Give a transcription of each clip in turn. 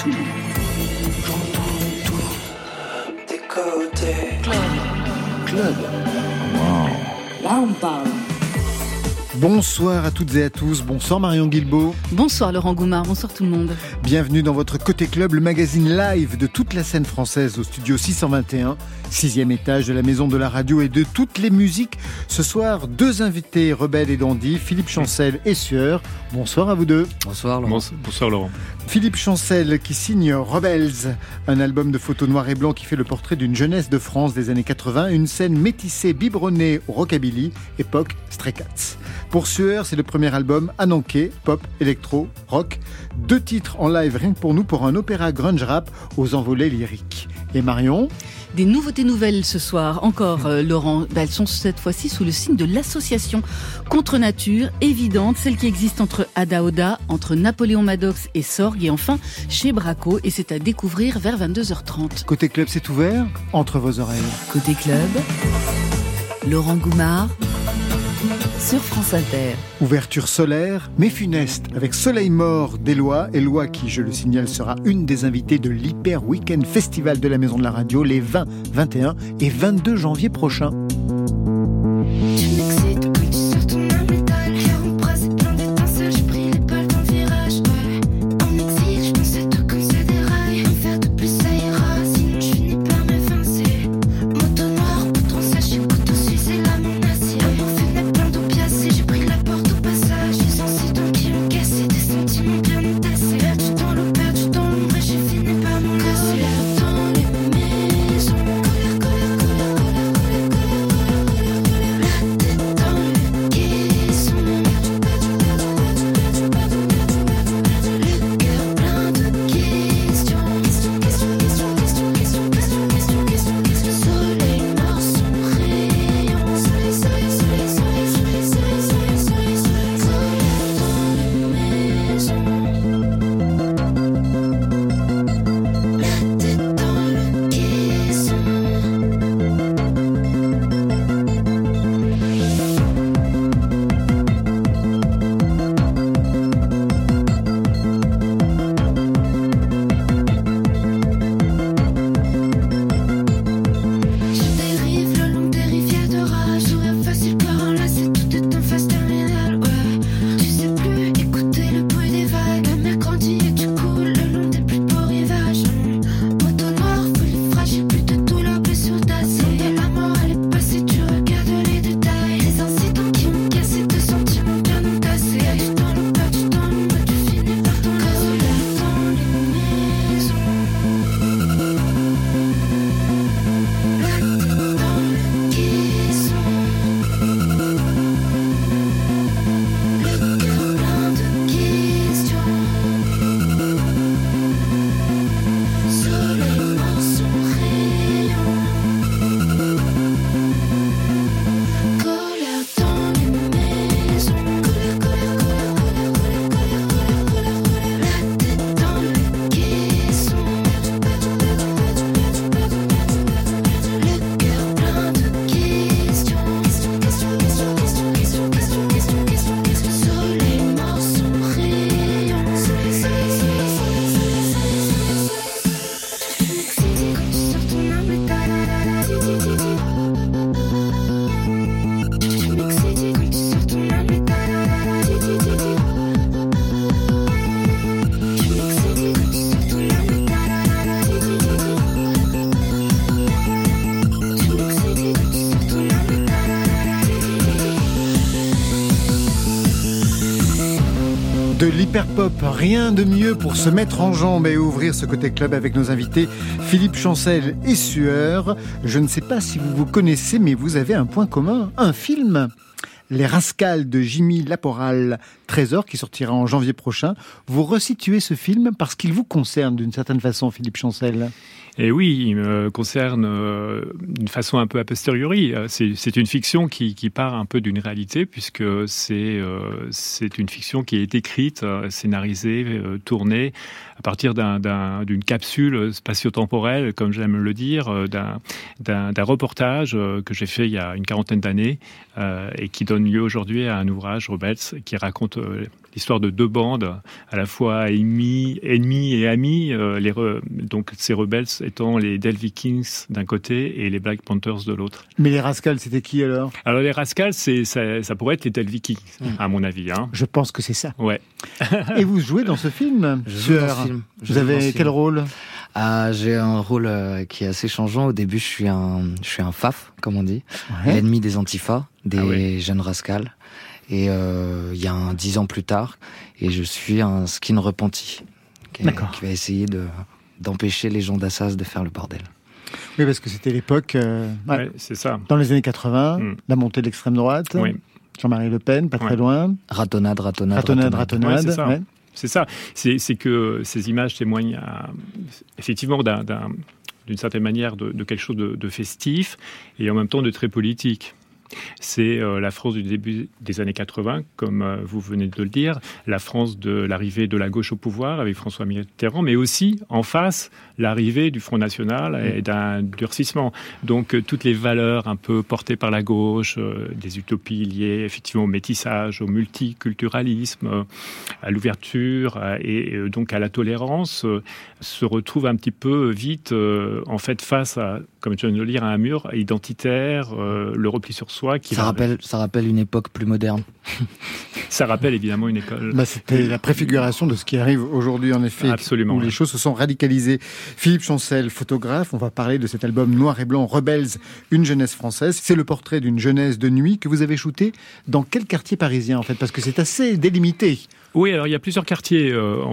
tout. J'entends tout. Des côtés. Club. Club. Wow. Là, on parle. Bonsoir à toutes et à tous. Bonsoir Marion Guilbeault. Bonsoir Laurent Goumard. Bonsoir tout le monde. Bienvenue dans votre Côté Club, le magazine live de toute la scène française au studio 621, sixième étage de la maison de la radio et de toutes les musiques. Ce soir, deux invités rebelles et dandy, Philippe Chancel et Sueur. Bonsoir à vous deux. Bonsoir Laurent. Bonsoir Laurent. Philippe Chancel qui signe Rebels, un album de photos noir et blanc qui fait le portrait d'une jeunesse de France des années 80, une scène métissée biberonnée au rockabilly, époque Stray Cats. Pour Sueur, c'est le premier album Ananké, pop, électro, rock. Deux titres en live rien que pour nous pour un opéra grunge rap aux envolées lyriques. Et Marion? Des nouveautés nouvelles ce soir, encore euh, Laurent. Bah, elles sont cette fois-ci sous le signe de l'association contre nature, évidente, celle qui existe entre Ada Oda, entre Napoléon Maddox et Sorg, et enfin chez Braco, et c'est à découvrir vers 22h30. Côté club, c'est ouvert entre vos oreilles. Côté club, Laurent Goumard sur France Inter. Ouverture solaire, mais funeste, avec Soleil Mort d'Eloi. Eloi qui, je le signale, sera une des invitées de l'Hyper Weekend Festival de la Maison de la Radio les 20, 21 et 22 janvier prochains. Rien de mieux pour se mettre en jambe et ouvrir ce côté club avec nos invités Philippe Chancel et Sueur. Je ne sais pas si vous vous connaissez, mais vous avez un point commun, un film. Les Rascals de Jimmy Laporal, Trésor, qui sortira en janvier prochain. Vous resituez ce film parce qu'il vous concerne d'une certaine façon, Philippe Chancel. Et oui, il me concerne euh, d'une façon un peu a posteriori. Euh, c'est une fiction qui, part un peu d'une réalité, puisque c'est euh, une fiction qui est écrite, scénarisée, tournée à partir d'une capsule spatio-temporelle, comme j'aime le dire, d'un reportage que j'ai fait il y a une quarantaine d'années et qui donne lieu aujourd'hui à un ouvrage, Rebels, qui raconte l'histoire de deux bandes, à la fois ennemis, ennemis et amis. les donc ces rebelles étant les Del Vikings d'un côté et les Black Panthers de l'autre. Mais les Rascals, c'était qui alors? Alors les Rascals, c'est ça, ça, pourrait être les Del Vikings, hmm. à mon avis. Hein. Je pense que c'est ça. Ouais. et vous jouez dans ce film Je joue dans ce film. vous avez quel rôle? Ah, j'ai un rôle euh, qui est assez changeant. Au début, je suis un, je suis un faf, comme on dit, l'ennemi des antifas, des ah jeunes rascals. Et euh, il y a un dix ans plus tard, et je suis un skin repenti, qui, qui va essayer de d'empêcher les gens d'Assas de faire le bordel. Oui, parce que c'était l'époque. Euh, c'est ça. Dans les années 80, mm. la montée de l'extrême droite. Oui. Jean-Marie Le Pen, pas très loin. Ratonnade, ratonnade. Ratonnade, ratonnade. ratonnade c'est ça. C'est que ces images témoignent effectivement d'une certaine manière de, quelque chose de, festif et en même temps de très politique. C'est euh, la France du début des années 80, comme euh, vous venez de le dire, la France de l'arrivée de la gauche au pouvoir avec François Mitterrand, mais aussi en face l'arrivée du Front National et mm. d'un durcissement. Donc euh, toutes les valeurs un peu portées par la gauche, des utopies liées effectivement au métissage, au multiculturalisme, à l'ouverture et donc à la tolérance, se retrouvent un petit peu vite en fait face à, comme tu viens de le lire, à un mur identitaire, le repli sur soi ça, rappelle, ça rappelle une époque plus moderne. ça rappelle évidemment une école. Bah, C'était la préfiguration de ce qui arrive aujourd'hui, en effet. Absolument. Où les choses se sont radicalisées. Philippe Chancel, photographe, on va parler de cet album Noir et Blanc, Rebels, une jeunesse française. C'est le portrait d'une jeunesse de nuit que vous avez shooté dans quel quartier parisien, en fait? Parce que c'est assez délimité. Oui, alors il y a plusieurs quartiers. Euh,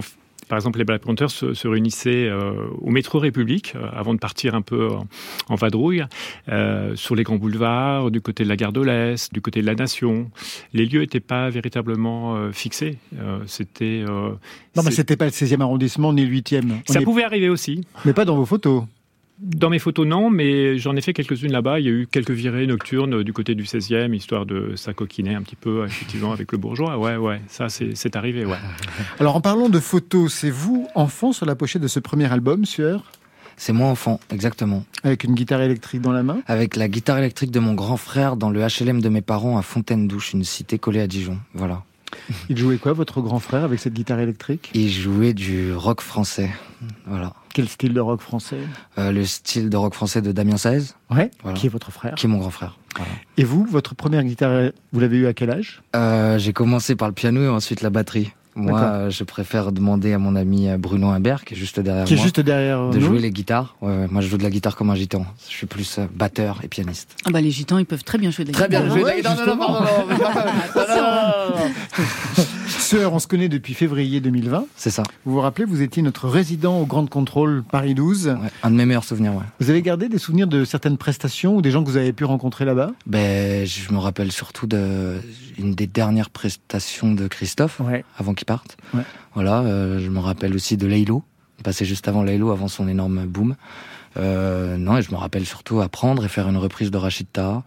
par exemple, les Black Panthers se, réunissaient euh, au métro République euh, avant de partir un peu en, vadrouille, euh, sur les grands boulevards, du côté de la gare de l'Est, du côté de la Nation. Les lieux n'étaient pas véritablement fixés. c'était. non, mais c'était pas le 16e arrondissement ni le 8e. Ça pouvait arriver aussi. Mais pas dans vos photos. Dans mes photos, non, mais j'en ai fait quelques-unes là-bas. Il y a eu quelques virées nocturnes du côté du 16e, histoire de s'acoquiner un petit peu, effectivement, avec le bourgeois. Ouais, ouais, ça, c'est arrivé, ouais. Alors, en parlant de photos, c'est vous, enfant, sur la pochette de ce premier album, Sueur? C'est moi enfant, exactement. Avec une guitare électrique dans la main? Avec la guitare électrique de mon grand frère dans le HLM de mes parents à Fontaine-Douche, une cité collée à Dijon. Voilà. Il jouait quoi, votre grand frère, avec cette guitare électrique? Il jouait du rock français. Voilà. Quel style de rock français? Euh, Le style de rock français de Damien Saez. Ouais. Qui est votre frère Qui est mon grand frère. Et vous, votre première guitare, vous l'avez eue à quel âge? Euh, J'ai commencé par le piano et ensuite la batterie. Moi, je préfère demander à mon ami euh, Bruno Imbert, qui est juste derrière qui moi, est juste derrière de jouer les guitares. Ouais, moi, je joue de la guitare comme un gitan. Je suis plus batteur et pianiste. Ah bah les gitans, ils peuvent très bien jouer de la guitare. Très bien jouer de la guitare. Sœur, on se connaît depuis février 2020. C'est ça. Vous vous rappelez, vous étiez notre résident au Grand Contrôle Paris 12. un de mes meilleurs souvenirs, ouais. Vous avez gardé des souvenirs de certaines prestations ou des gens que vous avez pu rencontrer là-bas? Ben, je me rappelle surtout de une des dernières prestations de Christophe, avant qu'il parte. Voilà, euh, je me rappelle aussi de Laylo, passé juste avant Laylo, avant son énorme boom. Euh, non, et je me rappelle surtout apprendre et faire une reprise de Rachid Taha.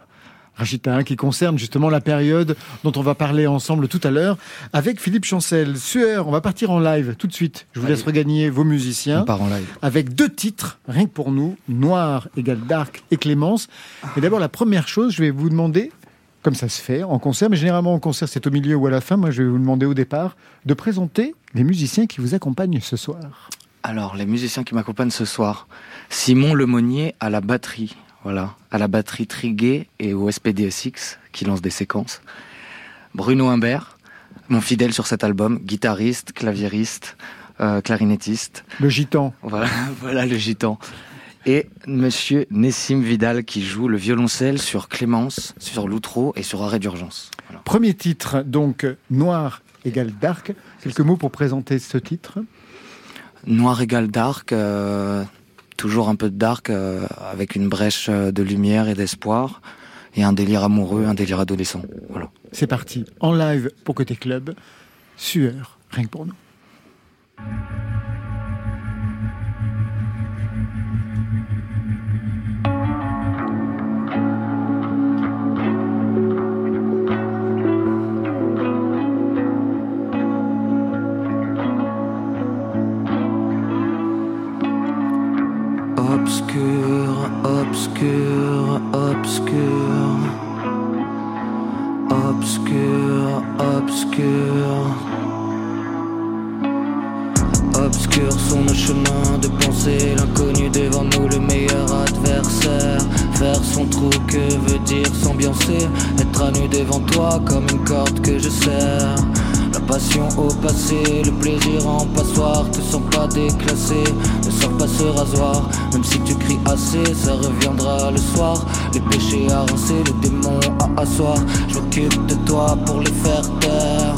Rachita, qui concerne justement la période dont on va parler ensemble tout à l'heure avec Philippe Chancel. Sueur, on va partir en live tout de suite. Je vous laisse regagner vos musiciens. On part en live. Avec deux titres, rien que pour nous, Noir égale Dark et Clémence. Et d'abord, la première chose, je vais vous demander, comme ça se fait en concert, mais généralement en concert c'est au milieu ou à la fin, moi je vais vous demander au départ de présenter les musiciens qui vous accompagnent ce soir. Alors, les musiciens qui m'accompagnent ce soir. Simon Lemonnier à la batterie. Voilà, à la batterie Triguet et au SPDSX qui lance des séquences. Bruno Humbert, mon fidèle sur cet album, guitariste, claviériste, euh, clarinettiste. Le gitan. Voilà, voilà le gitan. Et monsieur Nessim Vidal qui joue le violoncelle sur Clémence, sur l'outro et sur Arrêt d'urgence. Premier titre, donc Noir égale Dark. Quelques mots pour présenter ce titre? Noir égale Dark. Euh, toujours un peu de dark euh, avec une brèche euh, de lumière et d'espoir et un délire amoureux, un délire adolescent. Voilà. C'est parti, en live pour Côté Club, sueur, rien que pour nous. Obscur, obscur, obscur, obscur. obscur. Obscurs sont nos chemins de pensée, l'inconnu devant nous, le meilleur adversaire. Faire son trou, que veut dire s'ambiancer? Être à nu devant toi comme une corde que je serre. Au passé, le plaisir en passoire, te sens pas déclassé, ne sors pas ce rasoir, même si tu cries assez, ça reviendra le soir. Les péchés à rincer, les démons à asseoir, je m'occupe de toi pour les faire taire.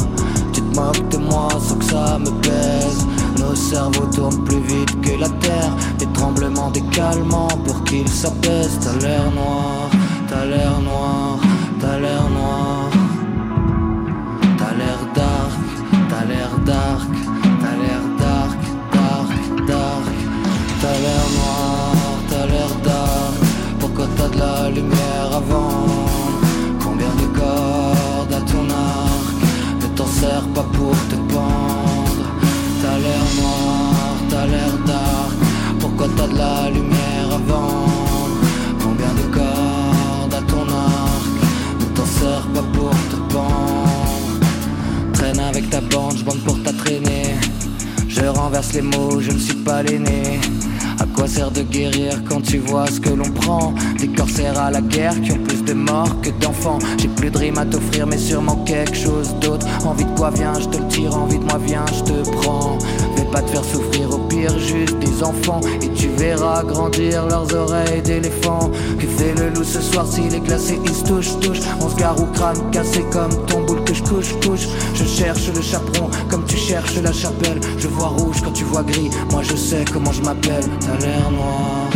Tu te moques de moi sans que ça me pèse. Nos cerveaux tournent plus vite que la terre. Des tremblements, des calmants pour qu'ils s'apaisent. T'as l'air noir, t'as l'air noir, t'as l'air noir. Pas pour te pendre. T'as l'air noir, t'as l'air dark. Pourquoi t'as de la lumière avant Combien de cordes à ton arc? Ne t'en sers pas pour te pendre. Traîne avec ta bande, je bande pour ta traîner. Je renverse les mots, je ne suis pas l'aîné. À quoi sert de guérir quand tu vois ce que l'on prend Des corsaires à la guerre qui ont plus de morts que d'enfants. J'ai plus de rimes à t'offrir, mais sûrement quelque chose d'autre. Envie de quoi viens, je te le tire, envie de moi viens, je te prends. Vais pas te faire souffrir, au juste des enfants. Et tu verras grandir leurs oreilles d'éléphant. Que fait le loup ce soir s'il est glacé, il se touche, touche. On se gare au crâne cassé comme ton boule que je couche, couche. Je cherche le chaperon comme tu cherches la chapelle. Je vois rouge quand tu vois gris, moi je sais comment je m'appelle. T'as l'air noir,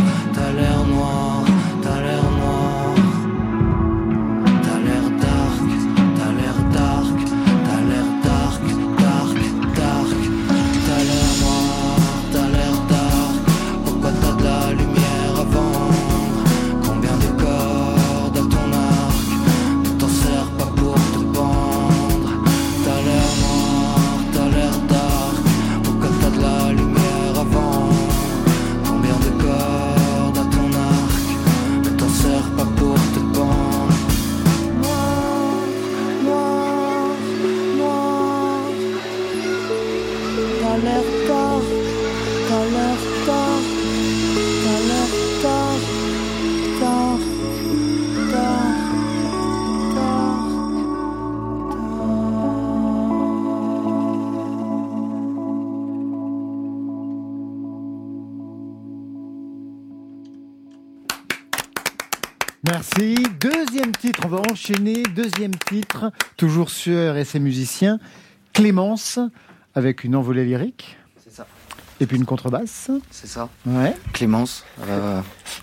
enchaîner. Deuxième titre, toujours sur RSM Musicien. Clémence, avec une envolée lyrique. C'est ça. Et puis une contrebasse. C'est ça. Ouais. Clémence, euh,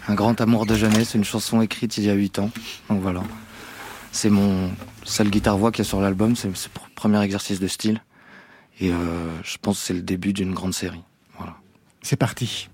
un grand amour de jeunesse, une chanson écrite il y a 8 ans. Donc voilà. C'est mon seul guitare-voix qui est sur l'album, c'est le premier exercice de style. Et euh, je pense que c'est le début d'une grande série. Voilà. C'est parti.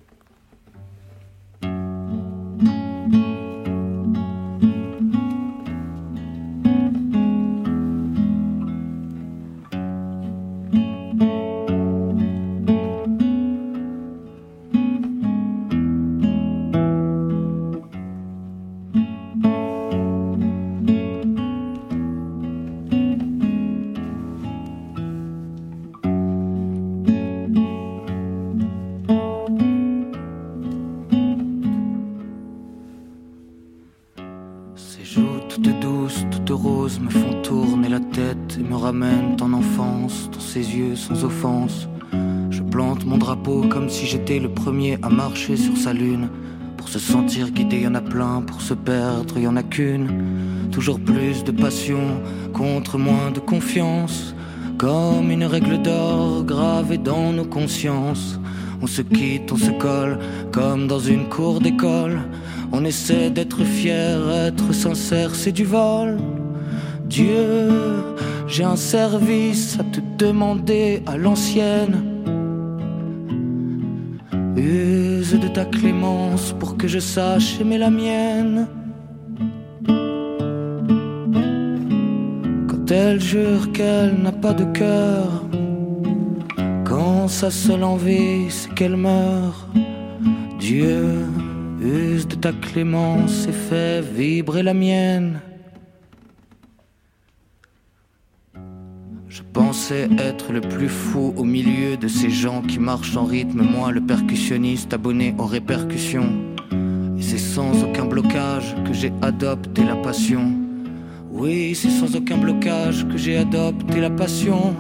Ramènent en enfance, dans ses yeux sans offense. Je plante mon drapeau comme si j'étais le premier à marcher sur sa lune. Pour se sentir guidé, y en a plein, pour se perdre, y en a qu'une. Toujours plus de passion contre moins de confiance. Comme une règle d'or gravée dans nos consciences. On se quitte, on se colle, comme dans une cour d'école. On essaie d'être fier, être sincère, c'est du vol. Dieu, j'ai un service à te demander à l'ancienne. Use de ta clémence pour que je sache aimer la mienne. Quand elle jure qu'elle n'a pas de cœur, quand sa seule envie c'est qu'elle meurt, Dieu use de ta clémence et fait vibrer la mienne. Pensais être le plus fou au milieu de ces gens qui marchent en rythme, moi le percussionniste abonné aux répercussions. Et c'est sans aucun blocage que j'ai adopté la passion. Oui, c'est sans aucun blocage que j'ai adopté la passion.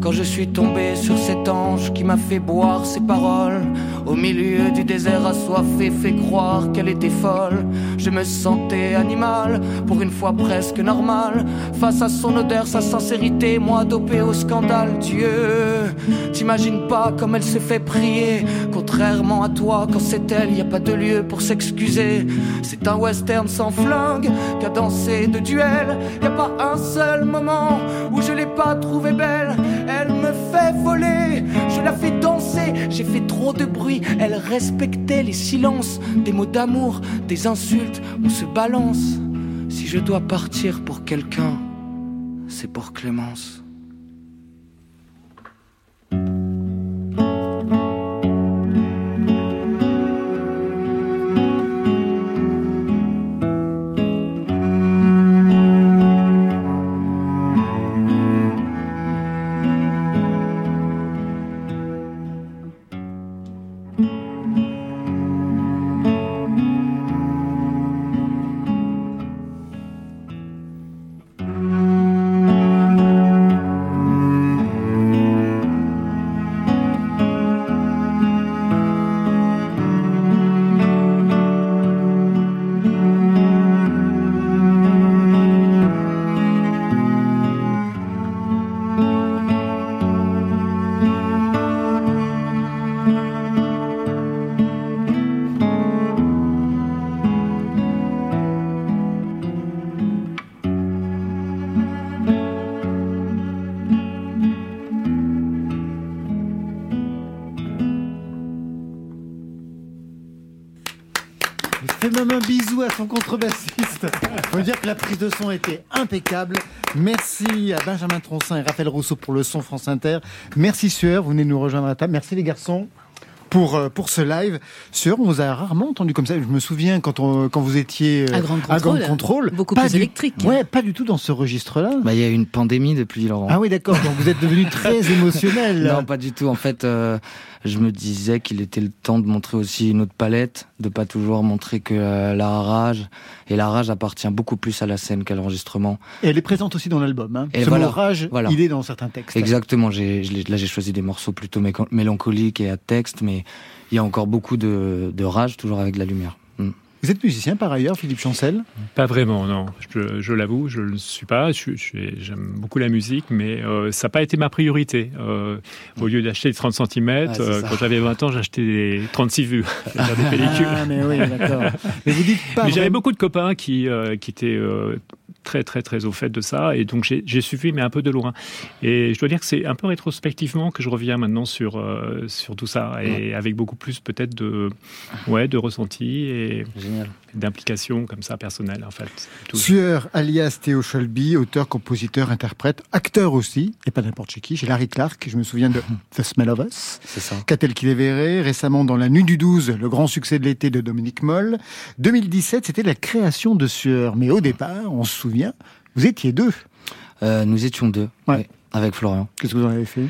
Quand je suis tombé sur cet ange qui m'a fait boire ses paroles, au milieu du désert assoiffé, fait croire qu'elle était folle. Je me sentais animal, pour une fois presque normal, face à son odeur, sa sincérité, moi dopé au scandale. Dieu, t'imagines pas comme elle s'est fait prier, contrairement à toi, quand c'est elle, y a pas de lieu pour s'excuser. C'est un western sans flingue, cadencé de duel, y a pas un seul moment où je l'ai pas trouvée belle elle me voler, je la fais danser, j'ai fait trop de bruit, elle respectait les silences, des mots d'amour, des insultes, on se balance. Si je dois partir pour quelqu'un, c'est pour Clémence. Son contrebassiste. Faut dire que la prise de son était impeccable. Merci à Benjamin Troncin et Raphaël Rousseau pour le son France Inter. Merci Sueur, vous venez nous rejoindre à la table. Merci les garçons pour, euh, pour ce live. Sueur, on vous a rarement entendu comme ça. Je me souviens quand, on, quand vous étiez euh, à Grand Contrôle. beaucoup plus électrique. Ouais, pas du tout dans ce registre-là. Bah, il y a eu une pandémie depuis Laurent. Ah oui, d'accord. Donc vous êtes devenu très émotionnel. Non, pas du tout. En fait, euh, je me disais qu'il était le temps de montrer aussi une autre palette, de pas toujours montrer que euh, la rage. Et la rage appartient beaucoup plus à la scène qu'à l'enregistrement. Et elle est présente aussi dans l'album. Hein. Et Ce voilà, mot rage, il est dans certains textes. Exactement. Là, j'ai choisi des morceaux plutôt mélancoliques et à texte, mais il y a encore beaucoup de, de rage, toujours avec de la lumière. Vous êtes musicien par ailleurs, Philippe Chancel? Pas vraiment, non. Je, l'avoue, je ne le suis pas. J'aime beaucoup la musique, mais euh, ça n'a pas été ma priorité. Euh, au lieu d'acheter des 30 cm, euh, quand j'avais 20 ans, j'achetais des 36 vues, des pellicules. Ah, mais oui, d'accord. Mais vous dites pas. Mais j'avais beaucoup de copains qui, qui étaient très très très au fait de ça. Et donc j'ai suivi mais un peu de loin. Et je dois dire que c'est un peu rétrospectivement que je reviens maintenant sur euh, sur tout ça. Et avec beaucoup plus peut-être de ouais de ressenti et d'implication comme ça personnelle en fait. Sueur alias Théo Shelby, auteur, compositeur, interprète, acteur aussi et pas n'importe chez qui, chez Larry Clark, je me souviens de The Smell of Us. C'est ça. Qu'a-t-elle qu'il verrait récemment dans La Nuit du 12, le grand succès de l'été de Dominique Moll. 2017, c'était la création de Sueur, mais au départ, on se souvient vous étiez deux. Euh, nous étions deux, avec Florian. Qu'est-ce que vous en avez fait?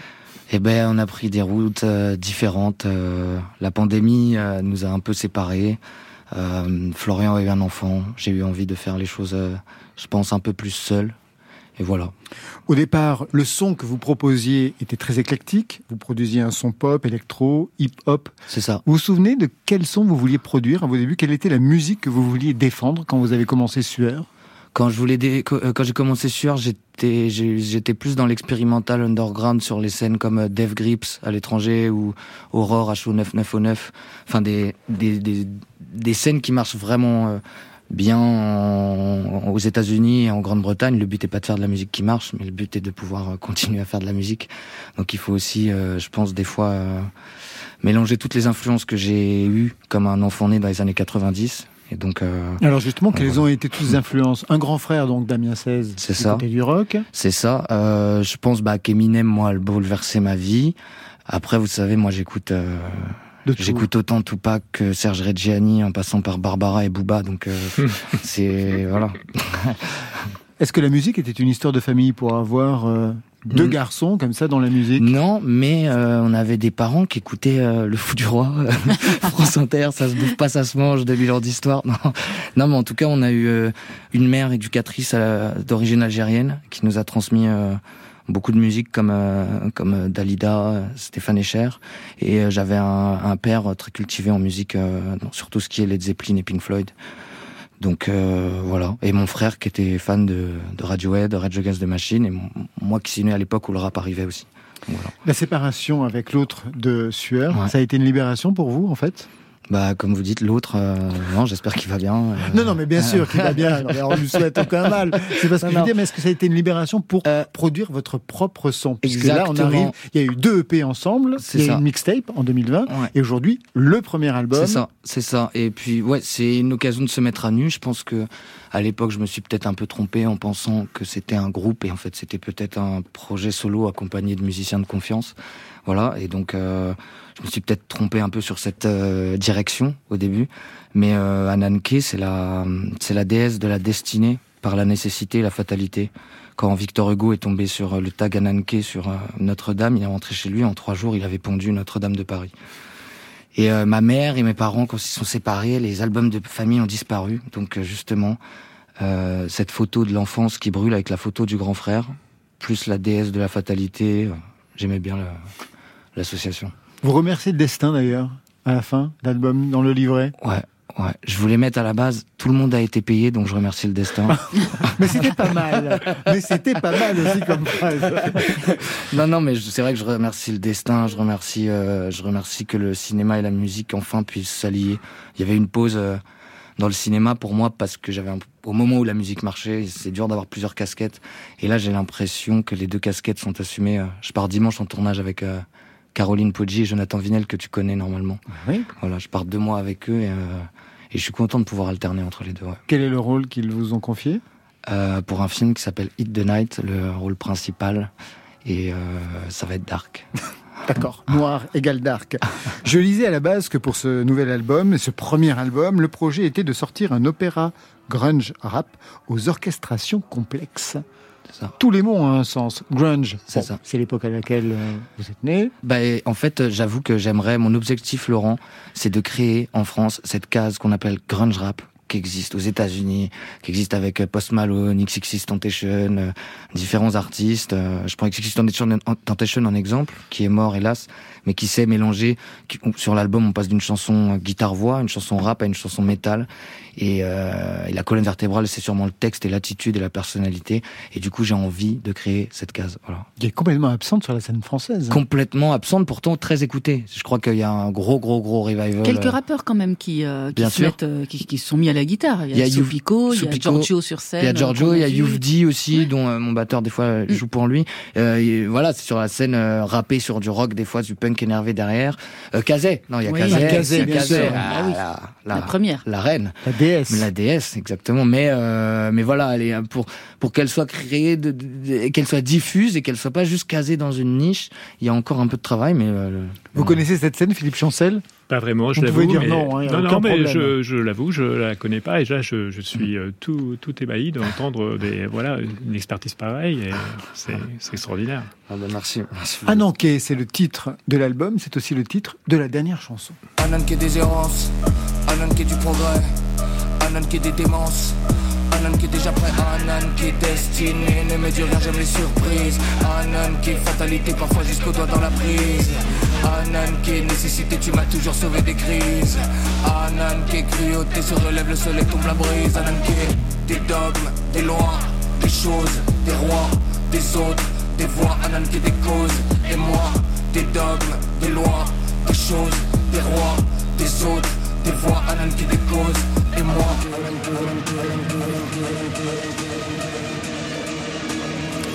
Eh ben, on a pris des routes euh, différentes. Euh, la pandémie nous a un peu séparés. Florian a eu un enfant. J'ai eu envie de faire les choses, je pense, un peu plus seul. Et voilà. Au départ, le son que vous proposiez était très éclectique. Vous produisiez un son pop, électro, hip-hop. C'est ça. Vous vous souvenez de quel son vous vouliez produire? À vos débuts Quelle était la musique que vous vouliez défendre quand vous avez commencé Sueur? Quand je voulais euh, quand j'ai commencé sur, j'étais j'étais plus dans l'expérimental underground sur les scènes comme euh, Dev Grips à l'étranger ou Aurore HO9909, enfin des des, des des scènes qui marchent vraiment euh, bien aux États-Unis et en Grande-Bretagne. Le but est pas de faire de la musique qui marche, mais le but est de pouvoir continuer à faire de la musique. Donc il faut aussi, je pense, des fois mélanger toutes les influences que j'ai eues comme un enfant né dans les années 90 et donc, euh, Alors justement, quelles ont été toutes les influences? Un grand frère, donc Damien 16, c'est ça. du rock. C'est ça. Euh, je pense bah, qu'Eminem, moi, a bouleversé ma vie. Après, vous savez, moi, j'écoute... Euh, j'écoute autant Tupac que Serge Reggiani en passant par Barbara et Booba, donc euh, c'est voilà. Est-ce que la musique était une histoire de famille pour avoir deux mm. garçons comme ça dans la musique Non, mais euh, on avait des parents qui écoutaient euh, Le Fou du Roi, France Inter, ça se bouffe pas, ça se mange, de heures d'histoire. Non. non, mais en tout cas, on a eu euh, une mère éducatrice d'origine algérienne qui nous a transmis beaucoup de musique comme comme Dalida, Stéphane Echer, et j'avais un, un, père très cultivé en musique, sur tout ce qui est Led Zeppelin et Pink Floyd. Donc euh, voilà. Et mon frère qui était fan de, de Radiohead, de Rage Against the Machine, et moi qui suis né à l'époque où le rap arrivait aussi. Voilà. La séparation avec l'autre de Sueur, ça a été une libération pour vous en fait? Bah, comme vous dites, l'autre, euh, non, j'espère qu'il va bien. Euh. Non, non, mais bien sûr qu'il va bien. on lui souhaite aucun mal. C'est parce que je veux dire, mais est-ce que ça a été une libération pour euh, produire votre propre son? Puisque là, on arrive, il y a eu deux EP ensemble, eu une mixtape en 2020, et aujourd'hui, le premier album. C'est ça, c'est ça. Et puis, ouais, c'est une occasion de se mettre à nu. Je pense que, à l'époque, je me suis peut-être un peu trompé en pensant que c'était un groupe, et en fait, c'était peut-être un projet solo accompagné de musiciens de confiance. Voilà, et donc, je me suis peut-être trompé un peu sur cette euh, direction au début, mais euh, Ananke, c'est la, c'est la déesse de la destinée par la nécessité et la fatalité. Quand Victor Hugo est tombé sur le tag Ananke sur euh, Notre-Dame, il est rentré chez lui en trois jours, il avait pondu Notre-Dame de Paris. Et euh, ma mère et mes parents, quand ils se sont séparés, les albums de famille ont disparu. Donc justement, cette photo de l'enfance qui brûle avec la photo du grand frère, plus la déesse de la fatalité, j'aimais bien l'association. Vous remerciez le destin d'ailleurs, à la fin, l'album, dans le livret Ouais. Ouais, je voulais mettre à la base, tout le monde a été payé, donc je remercie le destin. mais c'était pas mal. Mais c'était pas mal aussi comme phrase. non, non, mais c'est vrai que je remercie le destin. Je remercie, euh, je remercie que le cinéma et la musique enfin puissent s'allier. Il y avait une pause euh, dans le cinéma pour moi parce que j'avais au moment où la musique marchait, c'est dur d'avoir plusieurs casquettes. Et là, j'ai l'impression que les deux casquettes sont assumées. Euh, je pars dimanche en tournage avec Caroline Poggi et Jonathan Vinel que tu connais normalement. Oui. Voilà, je pars deux mois avec eux et, euh, et je suis content de pouvoir alterner entre les deux. Quel est le rôle qu'ils vous ont confié? Euh, Pour un film qui s'appelle Hit the Night, le rôle principal. Et euh, ça va être dark. D'accord, noir égale dark. Je lisais à la base que pour ce nouvel album, ce premier album, le projet était de sortir un opéra grunge rap aux orchestrations complexes. Tous les mots ont un sens. Grunge, c'est ça. C'est l'époque à laquelle euh, vous êtes né. Bah, en fait, j'avoue que j'aimerais, mon objectif, Laurent, c'est de créer en France cette case qu'on appelle grunge rap, qui existe aux États-Unis, qui existe avec euh, Post Malone, XXX Tentation, euh, différents artistes. je prends XXX Tentation en exemple, qui est mort hélas, mais qui sait mélanger. sur l'album, on passe d'une chanson guitare-voix, une chanson rap à une chanson métal. Euh, et, la colonne vertébrale, c'est sûrement le texte et l'attitude et la personnalité. Et du coup, j'ai envie de créer cette case. Voilà. Qui est complètement absente sur la scène française. Hein. Complètement absente, pourtant très écoutée. Je crois qu'il y a un gros, gros, gros revival. Quelques euh, rappeurs quand même qui, euh, qui, se mettent, qui, qui, sont mis à la guitare. Il y a, a il y a Giorgio sur scène. Il y a Giorgio, il y a Youvdi aussi, dont mon batteur des fois mm. joue pour lui. voilà, c'est sur la scène rappé sur du rock, des fois du punk énervé derrière. Kazé, non, il y a Kazé. Kazé, ah, la, la, première. La reine. La déesse. La déesse, exactement. Mais euh, mais voilà, elle est pour pour qu'elle soit créée, de, qu'elle soit diffuse et qu'elle soit pas juste casée dans une niche. Il y a encore un peu de travail, mais. Euh, Vous connaissez cette scène, Philippe Chancel? Pas vraiment, je l'avoue. dire non, hein, non, non, mais je, je l'avoue, je la connais pas et là, je, je suis euh, tout, tout ébahi d'entendre des, voilà, une expertise pareille et c'est extraordinaire. Ah ben merci. merci. Ananké, c'est le titre de l'album, c'est aussi le titre de la dernière chanson. Ananké des errances, Ananké du progrès, Ananké des démences. Anan qui est déjà prêt, Anan qui est destiné. Ne me dis rien, j'aime les surprises Anan qui est fatalité, parfois jusqu'au doigt dans la prise. Anan qui est nécessité, tu m'as toujours sauvé des crises. Anan qui est cruauté, se relève le soleil, tombe la brise. Anan qui est des dogmes, des lois, des choses, des rois, des autres, des voix. Anan qui est des causes, et moi Des dogmes, des lois, des choses, des rois, des autres, qui et moi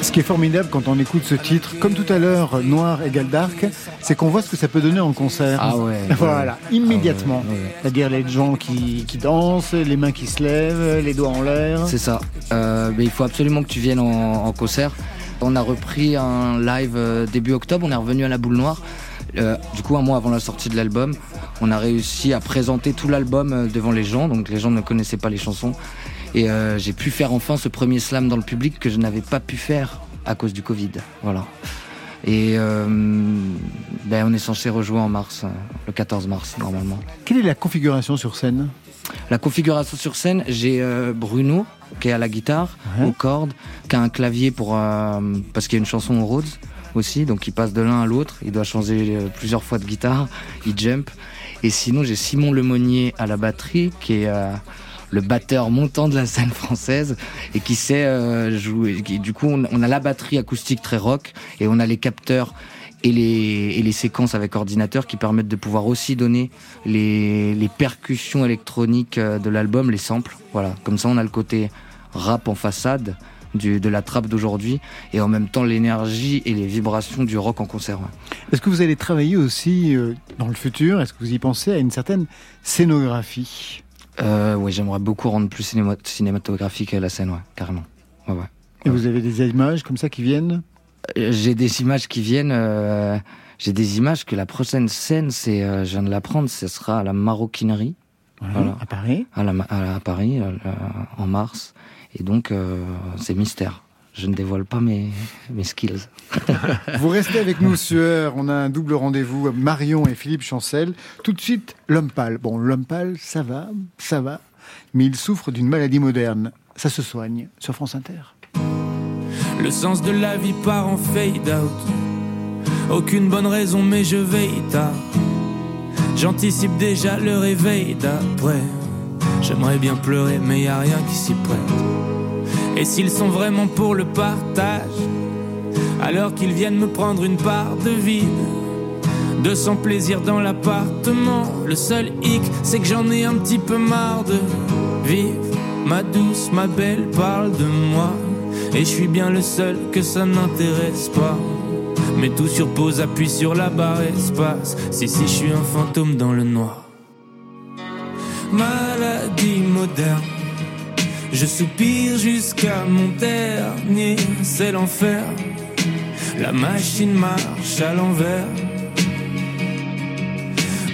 ce qui est formidable quand on écoute ce titre, comme tout à l'heure, Noir égale Dark, c'est qu'on voit ce que ça peut donner en concert. Ah ouais. voilà, immédiatement. Ah C'est-à-dire les gens qui, dansent, les mains qui se lèvent, les doigts en l'air. C'est ça. Euh, mais il faut absolument que tu viennes en, concert. On a repris un live euh, début octobre, on est revenu à la boule noire. Euh, du coup, un mois avant la sortie de l'album, on a réussi à présenter tout l'album devant les gens, donc les gens ne connaissaient pas les chansons. Et euh, j'ai pu faire enfin ce premier slam dans le public que je n'avais pas pu faire à cause du Covid. Voilà. Et euh, ben, on est censé rejouer en mars, le 14 mars normalement. Quelle est la configuration sur scène? La configuration sur scène, j'ai Bruno qui est à la guitare, aux cordes, qui a un clavier pour parce qu'il y a une chanson au Rhodes aussi, donc il passe de l'un à l'autre. Il doit changer plusieurs fois de guitare, il jump. Et sinon, j'ai Simon Lemonnier à la batterie, qui est euh, le batteur montant de la scène française et qui sait euh, jouer. du coup, on, a la batterie acoustique très rock et on a les capteurs et les, et les séquences avec ordinateur qui permettent de pouvoir aussi donner les, les percussions électroniques euh, de l'album, les samples. Voilà, comme ça, on a le côté rap en façade de la trappe d'aujourd'hui et en même temps l'énergie et les vibrations du rock en concert. Est-ce que vous allez travailler aussi euh, dans le futur? Est-ce que vous y pensez à une certaine scénographie? Euh, Oui, j'aimerais beaucoup rendre plus cinématographique la scène, ouais, carrément. Ouais. Et vous avez des images comme ça qui viennent? Euh, J'ai des images qui viennent. Euh, j'ai des images que la prochaine scène, c'est, je viens de l'apprendre, ce sera à la maroquinerie. voilà. À Paris à, la, à, Paris, en mars. Et donc, euh, c'est mystère. Je ne dévoile pas mes, mes skills. Vous restez avec nous, Sueur. On a un double rendez-vous, Marion et Philippe Chancel. Tout de suite, l'homme pâle. Bon, l'homme pâle, ça va, ça va. Mais il souffre d'une maladie moderne. Ça se soigne sur France Inter. Le sens de la vie part en fade out. Aucune bonne raison, mais je veille tard. J'anticipe déjà le réveil d'après. J'aimerais bien pleurer, mais y a rien qui s'y prête. Et s'ils sont vraiment pour le partage, alors qu'ils viennent me prendre une part de vide. De son plaisir dans l'appartement. Le seul hic, c'est que j'en ai un petit peu marre de vivre. Ma douce, ma belle parle de moi. Et je suis bien le seul que ça n'intéresse pas. Mais tout sur pause, appuie sur la barre espace. Si, si, je suis un fantôme dans le noir maladie moderne. Je soupire jusqu'à mon dernier, c'est l'enfer. La machine marche à l'envers.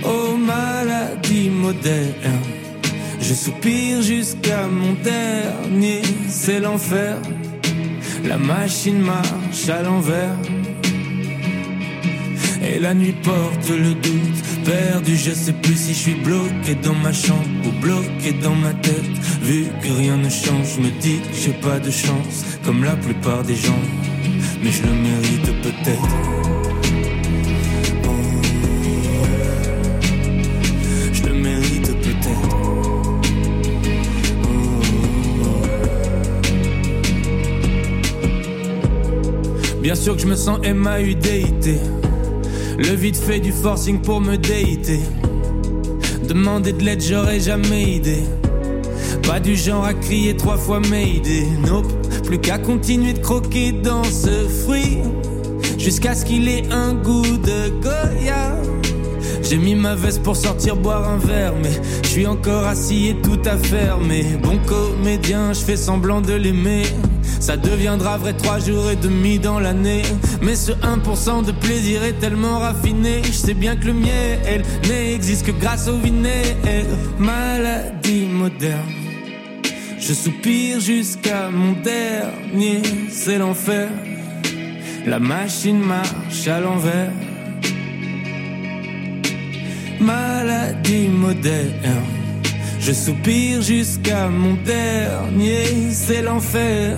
Oh maladie moderne, je soupire jusqu'à mon dernier, c'est l'enfer. La machine marche à l'envers. Et la nuit porte le doute perdu, je sais plus si je suis bloqué dans ma chambre ou bloqué dans ma tête. Vu que rien ne change, je me dis que j'ai pas de chance, comme la plupart des gens, mais je le mérite peut-être. Je le mérite peut-être. Bien sûr que je me sens MAUDIT le vide fait du forcing pour me déiter. Demander de l'aide, j'aurais jamais idée. Pas du genre à crier trois fois Mayday. Nope, plus qu'à continuer de croquer dans ce fruit. Jusqu'à ce qu'il ait un goût de Goya. J'ai mis ma veste pour sortir boire un verre, mais je suis encore assis et tout à faire. Mais bon comédien, je fais semblant de l'aimer. Ça deviendra vrai trois jours et demi dans l'année. Mais ce 1% de plaisir est tellement raffiné. Je sais bien que le miel n'existe que grâce au vinaigre. Maladie moderne. Je soupire jusqu'à mon dernier, c'est l'enfer. La machine marche à l'envers. Maladie moderne. Je soupire jusqu'à mon dernier, c'est l'enfer.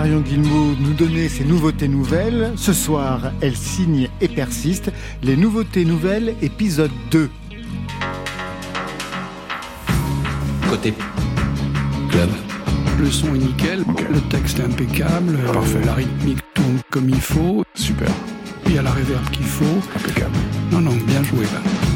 Marion Guillemot nous donnait ses nouveautés nouvelles. Ce soir, elle signe et persiste. Les nouveautés nouvelles, épisode 2. Côté club. Le son est nickel, le texte est impeccable, Parfait. la rythmique tourne comme il faut. Super. Il y a la réverb qu'il faut. Impeccable. Non, non, bien joué là.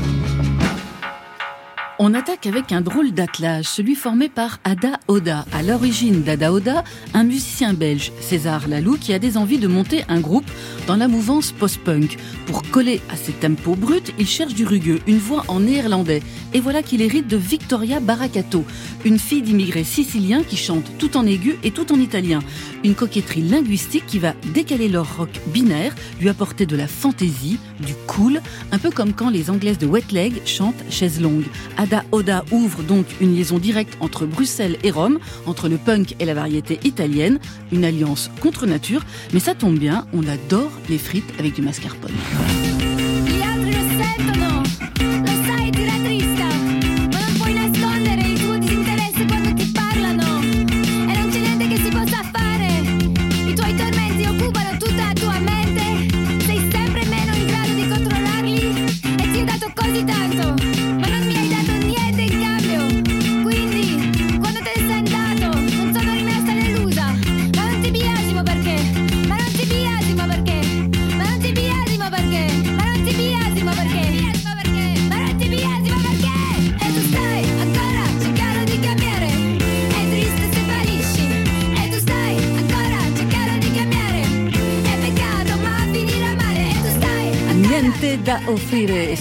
On attaque avec un drôle d'attelage, celui formé par Ada Oda. À l'origine d'Ada Oda, un musicien belge, César Lalou, qui a des envies de monter un groupe dans la mouvance post-punk. Pour coller à ses tempos bruts, il cherche du rugueux, une voix en néerlandais. Et voilà qu'il hérite de Victoria Baracato, une fille d'immigrés siciliens qui chante tout en aigu et tout en italien. Une coquetterie linguistique qui va décaler leur rock binaire, lui apporter de la fantaisie, du cool, un peu comme quand les anglaises de Wet Leg chantent Chaise Longue. Ada Oda ouvre donc une liaison directe entre Bruxelles et Rome, entre le punk et la variété italienne, une alliance contre nature, mais ça tombe bien, on adore les frites avec du mascarpone.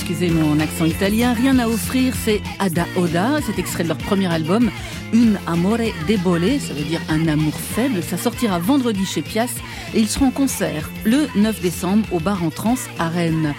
Excusez mon accent italien, rien à offrir, c'est Ada Oda, c'est extrait de leur premier album, Un Amore Debole, ça veut dire un amour faible, ça sortira vendredi chez Pias et ils seront en concert le 9 décembre au bar en trans à Rennes.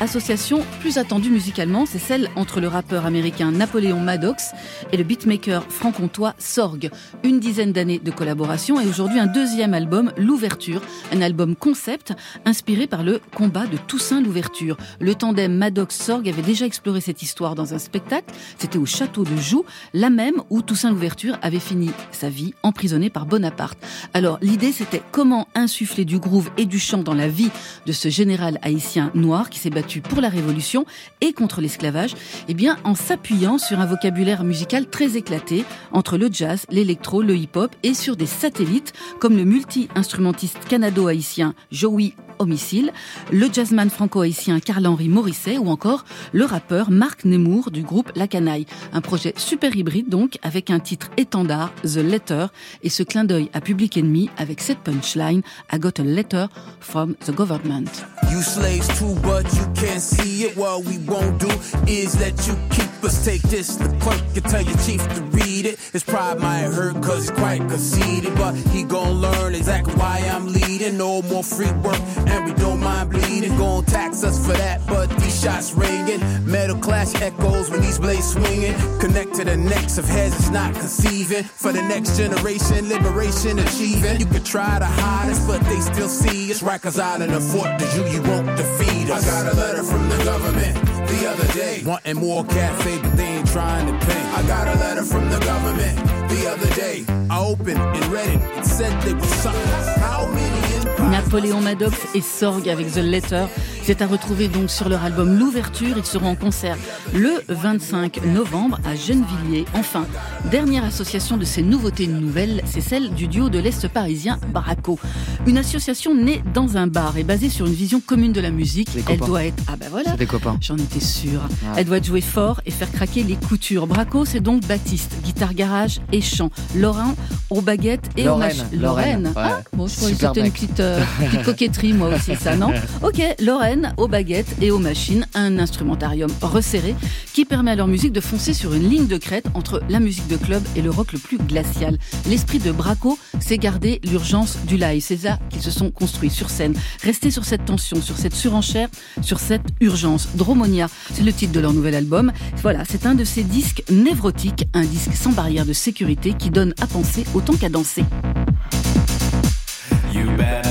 Association plus attendue musicalement, c'est celle entre le rappeur américain Napoléon Maddox et le beatmaker franc-comtois Sorg. Une dizaine d'années de collaboration et aujourd'hui un deuxième album, L'Ouverture, un album concept inspiré par le combat de Toussaint l'Ouverture. Le tandem Maddox-Sorg avait déjà exploré cette histoire dans un spectacle, c'était au château de Joux, la même où Toussaint l'Ouverture avait fini sa vie emprisonné par Bonaparte. Alors l'idée c'était comment insuffler du groove et du chant dans la vie de ce général haïtien noir qui s'est battu pour la Révolution et contre l'esclavage, eh bien en s'appuyant sur un vocabulaire musical très éclaté entre le jazz, l'électro, le hip-hop et sur des satellites comme le multi-instrumentiste canado-haïtien Joey Homicile, le jazzman franco-haïtien Carl-Henri Morisset ou encore le rappeur Marc Nemour du groupe La Canaille. Un projet super hybride donc avec un titre étendard, The Letter, et ce clin d'œil à Public Enemy avec cette punchline, I got a letter from the government. You slaves too, but you can't see it. What we won't do is let you keep us. Take this, the clerk can tell your chief to read it. His pride might hurt cause he's quite conceited, but he gon' learn exactly why I'm leading. No more free work and we don't mind bleeding. Gon' tax us for that, but these shots ringing. Metal clash echoes when these blades swinging. Connect to the necks of heads, it's not conceiving. For the next generation, liberation achieving. You could try to hide us, but they still see us. Out in the fort, the you, you won't defeat us. I got a letter from the government the other day. Wanting more cafe, but they ain't trying to pay. I got a letter from the government the other day. I opened and read it. It said they were something. How many Napoléon Maddox et Sorg avec The Letter. C'est à retrouver donc sur leur album L'Ouverture. Ils seront en concert le 25 novembre à Gennevilliers. Enfin, dernière association de ces nouveautés nouvelles, c'est celle du duo de l'Est parisien Braco. Une association née dans un bar et basée sur une vision commune de la musique. Elle doit être, ah ben voilà. des copains. J'en étais sûr. Elle doit être jouer fort et faire craquer les coutures. Braco, c'est donc Baptiste, guitare garage et chant. Laurent aux baguettes et aux machines. Lorraine. Ah, bon, je croyais que c'était une petite, euh, petite coquetterie, moi aussi, ça, non Ok, Lorraine aux baguettes et aux machines, un instrumentarium resserré qui permet à leur musique de foncer sur une ligne de crête entre la musique de club et le rock le plus glacial. L'esprit de Braco, c'est garder l'urgence du live. C'est ça qu'ils se sont construits sur scène. Rester sur cette tension, sur cette surenchère, sur cette urgence. Dromonia, c'est le titre de leur nouvel album. Voilà, c'est un de ces disques névrotiques, un disque sans barrière de sécurité qui donne à penser autant qu'à danser. You better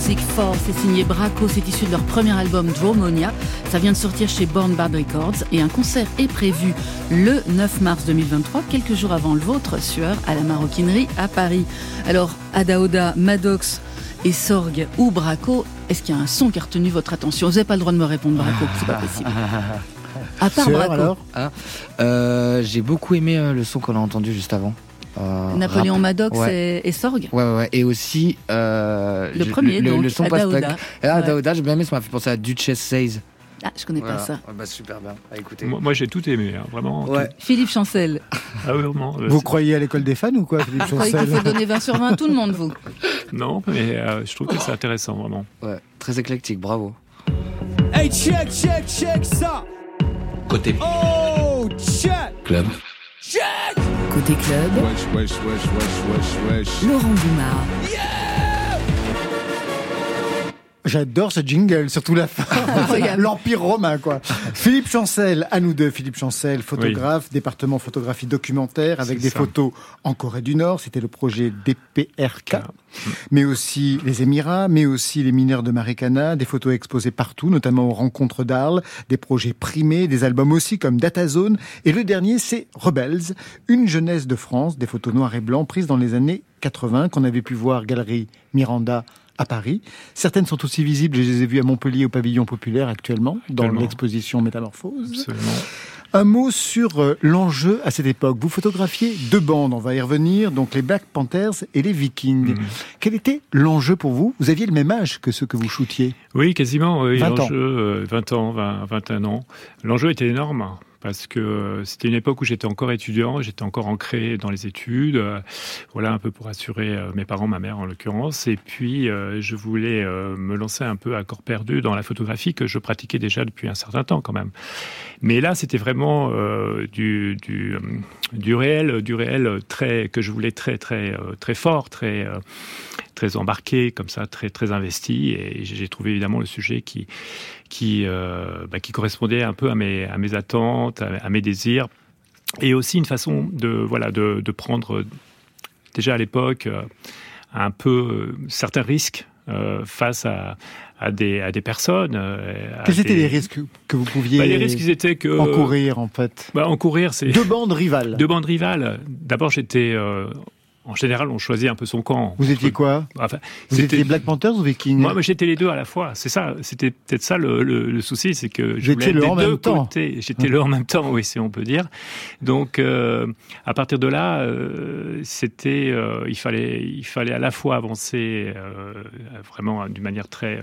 Music Force c'est signé Braco, c'est issu de leur premier album Dromonia. Ça vient de sortir chez Born Bad Records et un concert est prévu le 9 mars 2023, quelques jours avant le vôtre, Sueur, à la maroquinerie à Paris. Alors, Adaoda, Maddox et Sorg ou Braco, est-ce qu'il y a un son qui a retenu votre attention? Vous n'avez pas le droit de me répondre Braco, c'est pas possible. À part Braco, Ah, euh, J'ai beaucoup aimé euh, le son qu'on a entendu juste avant. Euh, Napoléon rap. Maddox Ouais. et, et Sorg Ouais, ouais, ouais. Et aussi. Euh, Le je- premier, le, donc, le son. Ah, Ouais. Adaoda, j'ai bien aimé, ça m'a fait penser à Duchess Says. Ah, je connais Voilà. pas ça. Ouais, bah, super bien. À écouter. Moi, moi, j'ai tout aimé, hein, vraiment. Ouais. Philippe Chancel, Ah, oui, vraiment. euh, Vous croyez à l'école des fans ou quoi, Philippe vous croyez qu'il Chancel faut donner 20 sur 20 à tout le monde, vous Non, mais euh, je trouve que c'est intéressant, vraiment. Ouais, très éclectique, bravo. Hey, check, check, check ça. Côté Oh, check, club. Côté club, Wesh, wesh, wesh, wesh, wesh, wesh. Laurent Boumard. J'adore ce jingle, surtout la fin. L'Empire romain, quoi. Philippe Chancel, à nous deux. Philippe Chancel, photographe, département photographie documentaire, avec des ça. photos en Corée du Nord. C'était le projet DPRK. Mais aussi les Émirats, mais aussi les mineurs de Marikana, des photos exposées partout, notamment aux rencontres d'Arles, des projets primés, des albums aussi comme Datazone. Et le dernier, c'est Rebels, une jeunesse de France, des photos noires et blancs prises dans les années 80 qu'on avait pu voir Galerie Miranda à Paris. Certaines sont aussi visibles, je les ai vues à Montpellier au pavillon populaire actuellement, dans l'exposition Métamorphose. Absolument. Un mot sur euh, l'enjeu à cette époque. Vous photographiez deux bandes, on va y revenir, donc les Black Panthers et les Vikings. Mhm. Quel était l'enjeu pour vous? Vous aviez le même âge que ceux que vous shootiez. Oui, quasiment. Oui, 20 ans. L'enjeu, euh, 20 ans, 20, 21 ans. L'enjeu était énorme parce que euh, c'était une époque où j'étais encore étudiant, j'étais encore ancré dans les études. euh, voilà, un peu pour assurer euh, mes parents, ma mère en l'occurrence. Et puis, je voulais me lancer un peu à corps perdu dans la photographie que je pratiquais déjà depuis un certain temps quand même. Mais là, c'était vraiment du, du, réel, du réel très que je voulais très très très fort, très très embarqué comme ça, très très investi. Et j'ai trouvé évidemment le sujet qui qui euh, bah, qui correspondait un peu à mes à mes attentes, à, à mes désirs, et aussi une façon de voilà de, de prendre déjà à l'époque euh, un peu euh, certains risques euh, face à, à des à des personnes. à Quels étaient les risques que vous pouviez bah, les risques, ils étaient que encourir en fait? Bah, encourir, c'est Deux bandes rivales. deux bandes rivales. D'abord, j'étais euh, en général, on choisit un peu son camp. Vous étiez quoi Enfin, Vous étiez Black Panthers ou Vikings Moi, j'étais les deux à la fois. C'est ça. C'était peut-être ça le, le- le souci, c'est que être le en même temps. J'étais le en même temps, oui, si on peut dire. Donc, euh, à partir de là, euh, c'était, euh, il fallait, il fallait à la fois avancer vraiment d'une manière très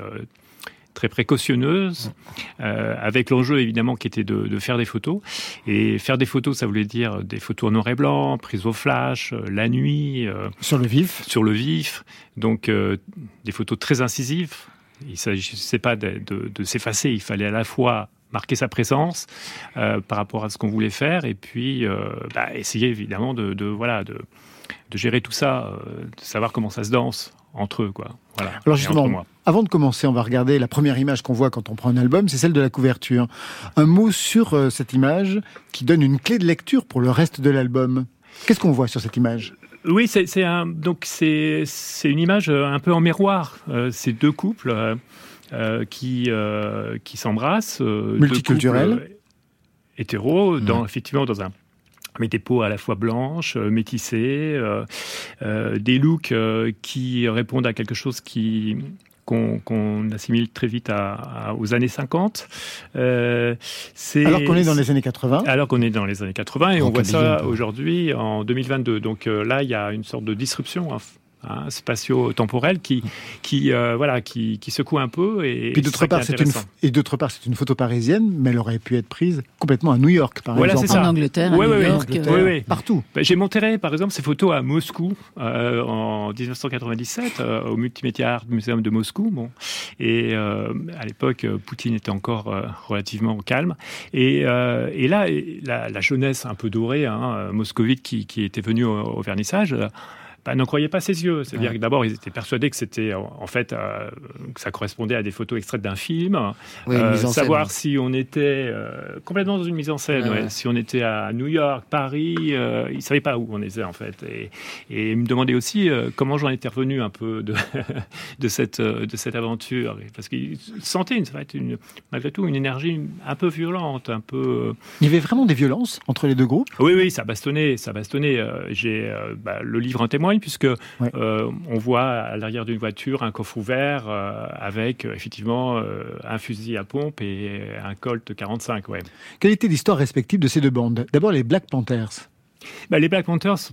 très précautionneuse, euh, avec l'enjeu évidemment qui était de, de faire des photos. Et faire des photos, ça voulait dire des photos en noir et blanc, prises au flash, euh, la nuit, euh, Sur le vif sur le vif, donc euh, des photos très incisives. Il ne s'agissait pas de, de- de s'effacer, il fallait à la fois marquer sa présence euh, par rapport à ce qu'on voulait faire et puis euh, bah, essayer évidemment de, de, voilà de, de gérer tout ça, euh, de savoir comment ça se danse entre eux quoi. Voilà. Alors justement, avant de commencer, on va regarder la première image qu'on voit quand on prend un album, c'est celle de la couverture. Un mot sur euh, cette image qui donne une clé de lecture pour le reste de l'album. Qu'est-ce qu'on voit sur cette image? Oui, c'est un donc c'est une image euh, un peu en miroir. Euh, c'est deux couples euh, qui qui s'embrassent, Multiculturels. hétéros, dans effectivement dans un mais des peaux à la fois blanches, euh, métissées, euh, euh, des looks euh, qui répondent à quelque chose qui qu'on assimile très vite à, à- aux années 50. Euh, c'est- Alors qu'on est dans les années 80. alors qu'on est dans les années 80 et on voit ça aujourd'hui en 2022. Donc là, il y a une sorte de disruption hein, hein, spatio-temporel qui, qui, euh, voilà, qui, qui secoue un peu. Et, Puis d'autre part, c'est une, et d'autre part, c'est une photo parisienne, mais elle aurait pu être prise complètement à New York, par voilà, exemple. En Angleterre, à New ouais. York, Angleterre, euh, partout. Ben, J'ai montré, par exemple, ces photos à Moscou euh, en 1997 euh, au Multimedia Art Museum de Moscou. Bon, et euh, à l'époque, Poutine était encore euh, relativement calme. Et, euh, et là, la, la jeunesse un peu dorée, hein, moscovite, qui, qui était venue au, au vernissage. Bah, n'en croyaient pas ses yeux. C'est-à-dire que d'abord, ils étaient persuadés que c'était, en fait, euh, que ça correspondait à des photos extraites d'un film. Oui, Euh, en scène. savoir si on était euh, complètement dans une mise en scène, Ouais, ouais. ouais. si on était à New York, Paris, euh, ils ne savaient pas où on était en fait. Et, et ils me demandaient aussi comment j'en étais revenu un peu de, de, cette, de cette aventure. Parce qu'ils sentaient une, ça va être une, malgré tout une énergie un peu violente, un peu... Il y avait vraiment des violences entre les deux groupes? Oui, oui, ça bastonnait, ça bastonnait. J'ai bah, le livre en témoigne puisque Ouais. euh, on voit à l'arrière d'une voiture un coffre ouvert euh, avec euh, effectivement un fusil à pompe et un Colt 45. Ouais. Quelle était l'histoire respective de ces deux bandes? D'abord les Black Panthers. Bah, les Black Panthers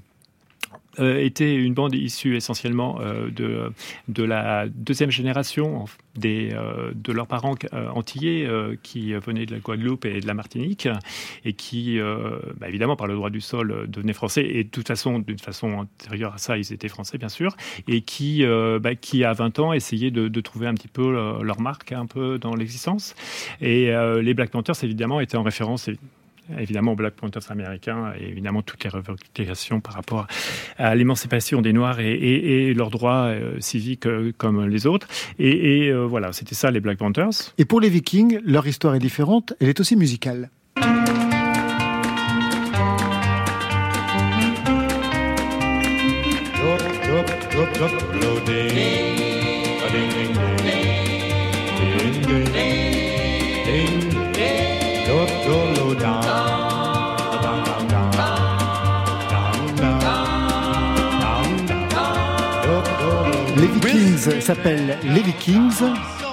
euh, étaient une bande issue essentiellement euh, de, de la deuxième génération des, euh, de leurs parents antillais qui venaient de la Guadeloupe et de la Martinique et qui, bah, évidemment, par le droit du sol, devenaient français et de toute façon, d'une façon antérieure à ça, ils étaient français, bien sûr, et qui, bah, qui à 20 ans, essayaient de, de trouver un petit peu leur, marque un peu dans l'existence. Et les Black Panthers, évidemment, étaient en référence évidemment aux Black Panthers américains et évidemment toutes les revendications par rapport à l'émancipation des Noirs et, et- et leurs droits euh, civiques euh, comme les autres. Et, et, euh, voilà, c'était ça les Black Panthers. Et pour les Vikings, leur histoire est différente, elle est aussi musicale. Les Vikings s'appellent les Vikings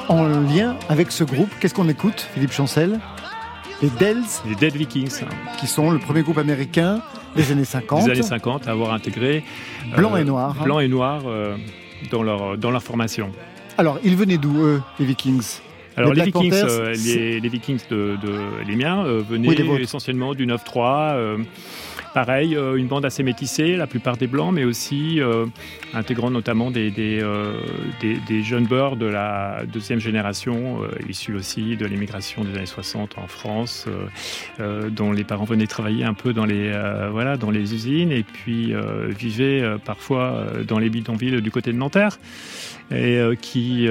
en lien avec ce groupe. Qu'est-ce qu'on écoute, Philippe Chancel? Les Dells, Les Dead Vikings, qui sont le premier groupe américain des années 50. des années 50, à avoir intégré euh, Blanc et noir. blanc et noir euh, dans leur dans leur formation. Alors, ils venaient d'où, eux, les Vikings? Alors Les Vikings, euh, les, les Vikings de, de- les miens euh, venaient Oui, essentiellement du 9-3. euh, pareil, euh, une bande assez métissée, la plupart des blancs, mais aussi euh, intégrant notamment euh, des- jeunes beurs de la deuxième génération, issus aussi de l'immigration des années 60 en France, dont les parents venaient travailler un peu dans les, voilà, dans les usines et puis vivaient parfois dans les bidonvilles du côté de Nanterre et qui,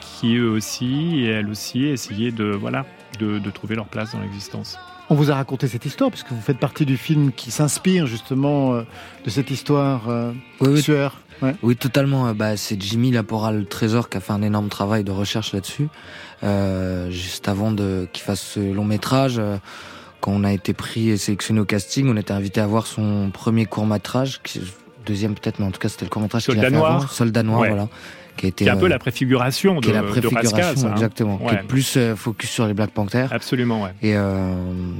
qui eux aussi et elles aussi essayaient de, voilà, de trouver leur place dans l'existence. On vous a raconté cette histoire, puisque vous faites partie du film qui s'inspire justement euh, de cette histoire euh, Oui, oui, sueur. Ouais. Oui, totalement. Euh, Bah, c'est Jimmy Laporal Trésor qui a fait un énorme travail de recherche là-dessus. Euh, juste avant de qu'il fasse ce long métrage, euh, quand on a été pris et sélectionné au casting, on était invité à voir son premier court métrage, deuxième peut-être, mais en tout cas c'était le court métrage qu'il a Soldat fait Noir. avant, Soldat Noir, Ouais. voilà, qui C'est un peu euh, la préfiguration de, qui est la de préfiguration, Rascal, ça, hein. exactement, qui est plus euh, focus sur les Black Panthers. Absolument, ouais. Et, euh,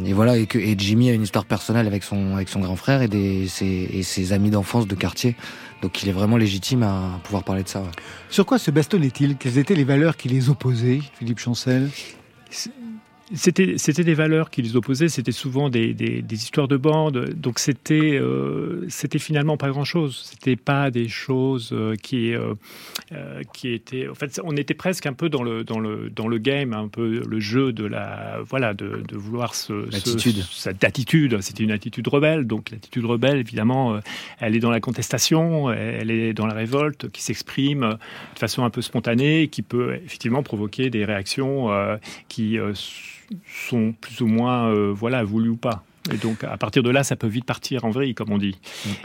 et voilà, et, que, et Jimmy a une histoire personnelle avec son, avec son grand frère et, des, ses, et ses amis d'enfance de quartier. Donc il est vraiment légitime à pouvoir parler de ça. ouais. Sur quoi se bastonnaient-ils? Quelles étaient les valeurs qui les opposaient, Philippe Chancel? C'était, c'était des valeurs qui les opposaient, c'était souvent des, des, des histoires de bande, donc c'était, euh, c'était finalement pas grand-chose. C'était pas des choses euh, qui, euh, qui étaient. En fait, on était presque un peu dans le, dans le, dans le game, un peu le jeu de la, voilà, de, de vouloir cette attitude. C'était une attitude rebelle, donc l'attitude rebelle, évidemment, elle est dans la contestation, elle est dans la révolte, qui s'exprime de façon un peu spontanée, qui peut effectivement provoquer des réactions euh, qui euh, sont plus ou moins euh, voilà voulues ou pas. Et donc à partir de là, ça peut vite partir en vrille, comme on dit.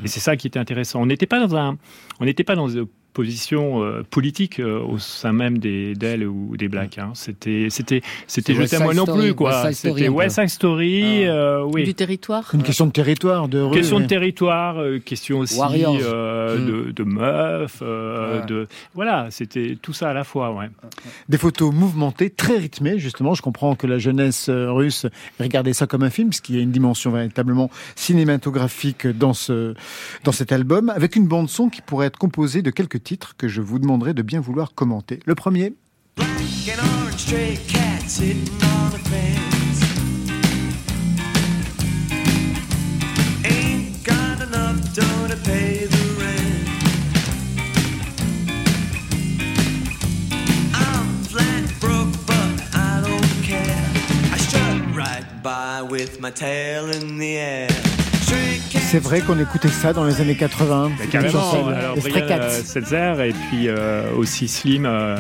Et c'est ça qui était intéressant. On n'était pas dans un, on n'était pas dans position euh, politique euh, au sein même des d'elle ou des Blacks. Hein. C'était c'était c'était jeté à moi non Story, plus quoi. C'était. West Side Story, Ah. euh, oui. Du territoire Une question de territoire, de rue. Question de territoire, euh, question aussi Warriors. euh, Mm. de, de meufs, euh, Ouais. de voilà, c'était tout ça à la fois, ouais. Des photos mouvementées, très rythmées, justement. Je comprends que la jeunesse russe regardait ça comme un film, parce qu'il y a une dimension véritablement cinématographique dans, ce, dans cet album, avec une bande-son qui pourrait être composée de quelques titres que je vous demanderai de bien vouloir commenter. Le premier, with my tail in the air. C'est vrai qu'on écoutait ça dans les années 80. Bah, carrément. Alors, Cats. euh, Setzer et puis euh, aussi Slim, euh,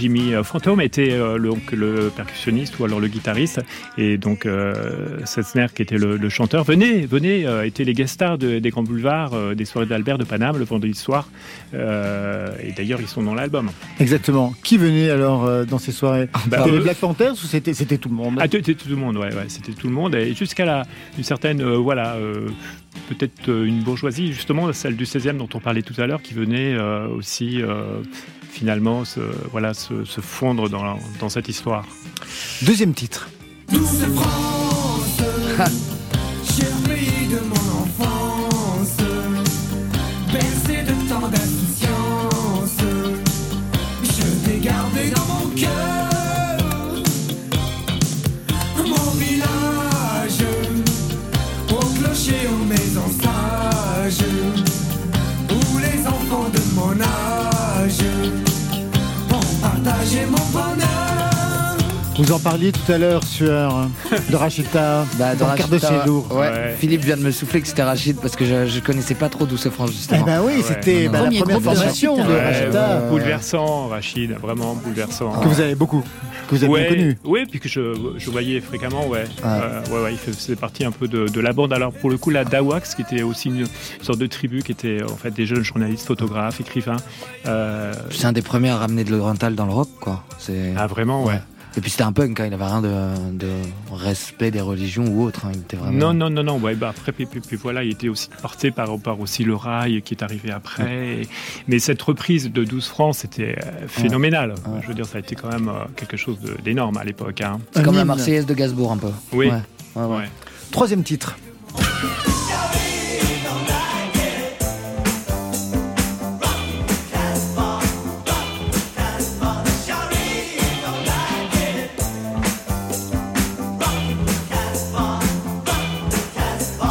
Jimmy Phantom était euh, le, donc, le percussionniste ou alors le guitariste. Et donc euh, Setzner, qui était le, le chanteur, venez, venez, euh, étaient les guest stars de- des grands boulevards, des soirées d'Albert de Paname le vendredi soir. Et d'ailleurs, ils sont dans l'album. Exactement. Qui venait alors dans ces soirées Bah, C'était les Black Panthers ou c'était c'était tout le monde Ah, c'était tout le monde, ouais, ouais, c'était tout le monde, et jusqu'à la, une certaine, euh, voilà, euh, peut-être une bourgeoisie, justement, celle du 16e dont on parlait tout à l'heure, qui venait euh, aussi, finalement, se, voilà, se, se fondre dans, dans cette histoire. Deuxième titre. Douce France, cher pays de mon Vous en parliez tout à l'heure sur de Rachita, Bah, de Rachita, séjour. Ouais. Ouais. Philippe vient de me souffler que c'était Rachid parce que je, je connaissais pas trop Douce France Eh justement. ben oui, Ouais. c'était bah, la première groupe de formation de Rachita. Rachita Ouais. bouleversant, Rachid, vraiment bouleversant. que vous avez beaucoup, que vous avez bien connu. Oui, puis que je, je voyais fréquemment, ouais. Ah. Euh, ouais, ouais, il faisait partie un peu de, de la bande. Alors pour le coup, la Dawax, qui était aussi une sorte de tribu, qui était en fait des jeunes journalistes, photographes, écrivains. Euh, C'est un des premiers à ramener de l'oriental dans le rock, quoi. Ah vraiment, ouais. Et puis c'était un punk, hein, il avait rien de, de respect des religions ou autre. hein, il était vraiment. Non, non, non, non. Ouais, bah après, puis, puis- puis voilà, il était aussi porté par, par aussi le rail qui est arrivé après. Et- mais cette reprise de 12 francs, c'était euh, phénoménal. Ouais. Je veux dire, ça a été quand même euh, quelque chose d'énorme à l'époque. hein. C'est comme la. Marseillaise de Gainsbourg un peu. Oui. Ouais, ouais, ouais. Ouais. Troisième titre.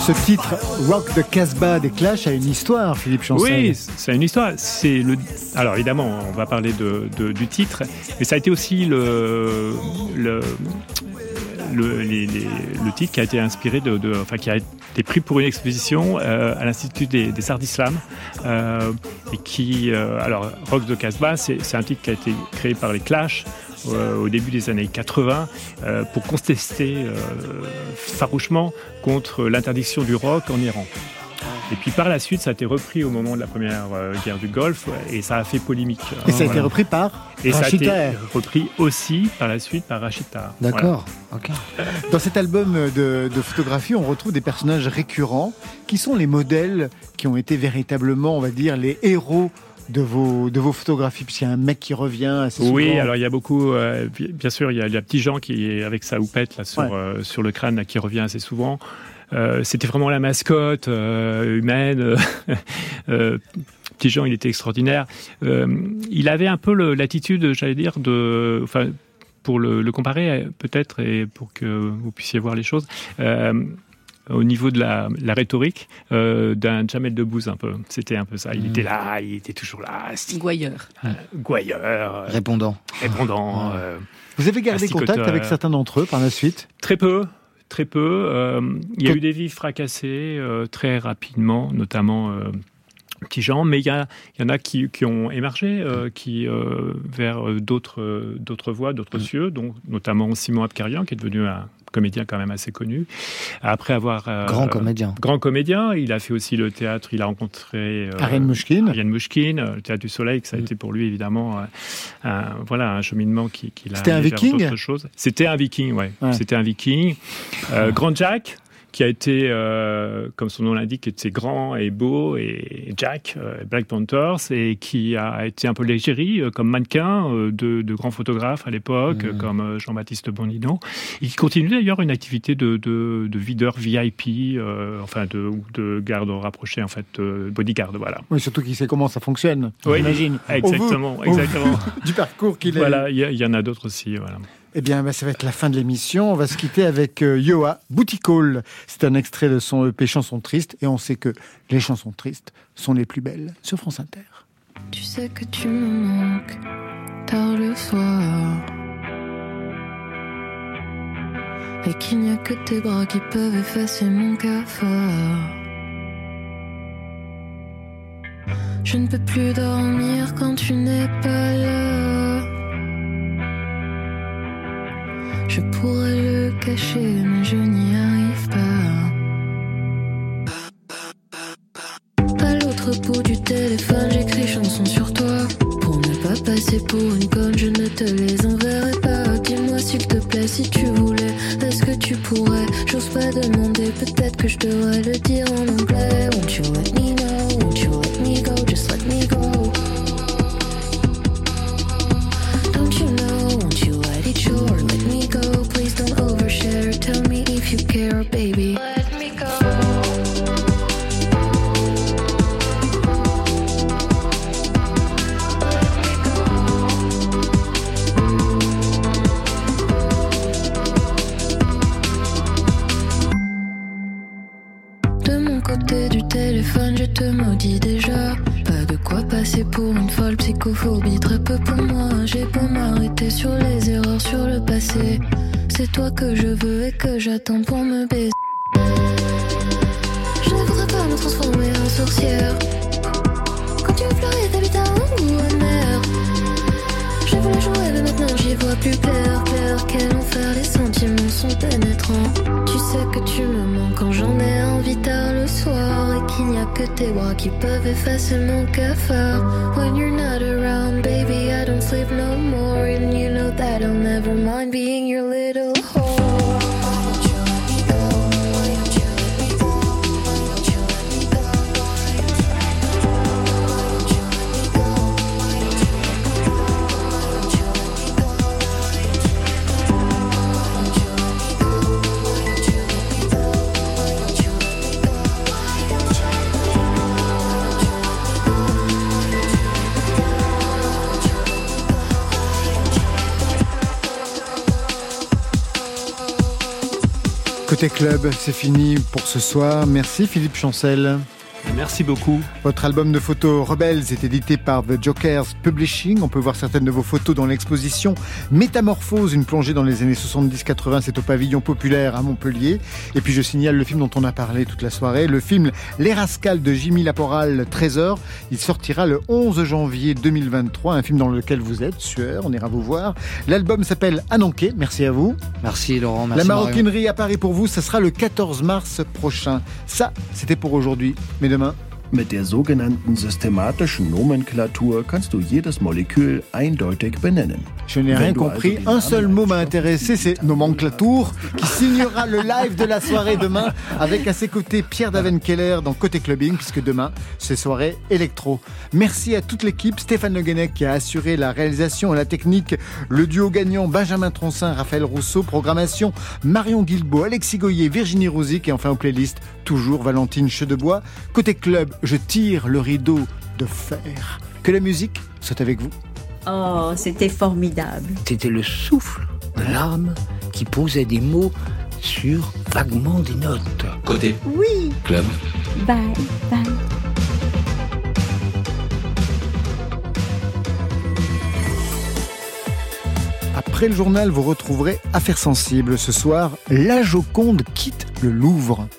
Ce titre, Rock the Casbah des Clash, a une histoire, Philippe Chancel. Oui, c'est une histoire. C'est le. Alors évidemment, on va parler de, du titre, mais ça a été aussi le le, le, le titre qui a été inspiré de, enfin qui a été pris pour une exposition euh, à l'Institut des, des Arts d'Islam euh, et qui, euh, alors Rock de Casbah, c'est c'est un titre qui a été créé par les Clash. Euh, au début des années 80 euh, pour contester euh, farouchement contre l'interdiction du rock en Iran. Et puis par la suite, ça a été repris au moment de la première guerre du Golfe et ça a fait polémique. Et ça a été Voilà. repris par Et ça a été repris aussi par la suite par Rachita. D'accord. Dans cet album de, de photographie, on retrouve des personnages récurrents qui sont les modèles qui ont été véritablement, on va dire, les héros de vos, de vos photographies. Puisqu'il y a un mec qui revient assez souvent. Oui, alors il y a beaucoup, euh, bi- bien sûr, il y a, il y a Petit Jean qui est avec sa houppette là, sur, Ouais. euh, sur le crâne là, qui revient assez souvent. Euh, C'était vraiment la mascotte humaine. Petit Jean, il était extraordinaire. Il avait un peu l'attitude, j'allais dire, de, enfin, pour le, le comparer peut-être et pour que vous puissiez voir les choses. Au niveau de la, la rhétorique euh, d'un Jamel Debbouze un peu. C'était un peu ça. Il était là, il était toujours là, Gouailleur. gouailleur, euh, Répondant. répondant. euh, Vous avez gardé contact avec certains d'entre eux par la suite? Très peu, très peu. Euh, il y a Que- eu des vies fracassées euh, très rapidement, notamment euh, Petit Jean, mais il y, a- il y en a qui, qui ont émergé euh, qui, euh, vers d'autres d'autres voies, d'autres cieux, dont notamment Simon Abkarian, qui est devenu un comédien quand même assez connu. Après avoir euh, Grand comédien. grand comédien, il a fait aussi le théâtre. Il a rencontré euh, Ariane Mouchkine. Ariane Mouchkine, euh, le théâtre du Soleil, que ça a été pour lui évidemment euh, un, voilà un cheminement qui, qui l'a C'était un viking. C'était un viking, ouais. Ouais. C'était un viking. Euh, Grand Jack qui a été, euh, comme son nom l'indique, était grand et beau, et Jack, euh, Black Panthers, et qui a été un peu l'égérie euh, comme mannequin euh, de, de grands photographes à l'époque, euh, comme Jean-Baptiste Bondino, et qui continue d'ailleurs une activité de, de, de videur VIP, enfin de, de garde rapprochée, en fait, bodyguard, voilà. Oui, surtout qu'il sait comment ça fonctionne. Oui, j'imagine. Exactement, exactement. Du parcours qu'il a. Voilà, il y, y en a d'autres aussi, voilà. Eh bien, bah, ça va être la fin de l'émission. On va se quitter avec euh, Yoa, Booty Call. C'est un extrait de son EP Chansons tristes. Et on sait que les chansons tristes sont les plus belles sur France Inter. Tu sais que tu me manques tard le soir. Et qu'il n'y a que tes bras qui peuvent effacer mon cafard. Je ne peux plus dormir quand tu n'es pas là. Je pourrais le cacher, mais je n'y arrive pas. À l'autre bout du téléphone, j'écris chansons sur toi. Pour ne pas passer pour une conne, je ne te les enverrai pas. Dis-moi s'il te plaît si tu voulais. Est-ce que tu pourrais? J'ose pas demander, peut-être que je devrais le dire en anglais. Club, c'est fini pour ce soir. Merci Philippe Chancel. Merci beaucoup. Votre album de photos Rebels est édité par The Jokers Publishing. On peut voir certaines de vos photos dans l'exposition Métamorphose, une plongée dans les années 70-80. C'est au pavillon populaire à Montpellier. Et puis je signale le film dont on a parlé toute la soirée, le film Les Rascals de Jimmy Laporal, Trésor. Il sortira le 11 janvier 2023, un film dans lequel vous êtes, Sueur, on ira vous voir. L'album s'appelle Ananké, merci à vous. Merci Laurent, La merci Marion. maroquinerie à Paris pour vous, ça sera le 14 mars prochain. Ça, c'était pour aujourd'hui. Mais demain, Mit der sogenannten systematischen Nomenklatur kannst du jedes Molekül eindeutig benennen. Je n'ai rien compris. Un seul mot m'a intéressé, c'est Nomenclatour, qui signera le live de la soirée demain avec à ses côtés Pierre Davenkeller dans Côté Clubbing, puisque demain, c'est soirée électro. Merci à toute l'équipe, Stéphane Le Guenec qui a assuré la réalisation et la technique, le duo gagnant Benjamin Troncin, Raphaël Rousseau, programmation Marion Guilbault, Alexis Goyer, Virginie Rosic et enfin aux playlists, toujours Valentine Chedebois. Côté club, je tire le rideau de fer. Que la musique soit avec vous. Oh, c'était formidable. C'était le souffle de l'âme qui posait des mots sur vaguement des notes. Côté Oui. Club. Bye, bye. Après le journal, vous retrouverez Affaires sensibles. Ce soir, la Joconde quitte le Louvre.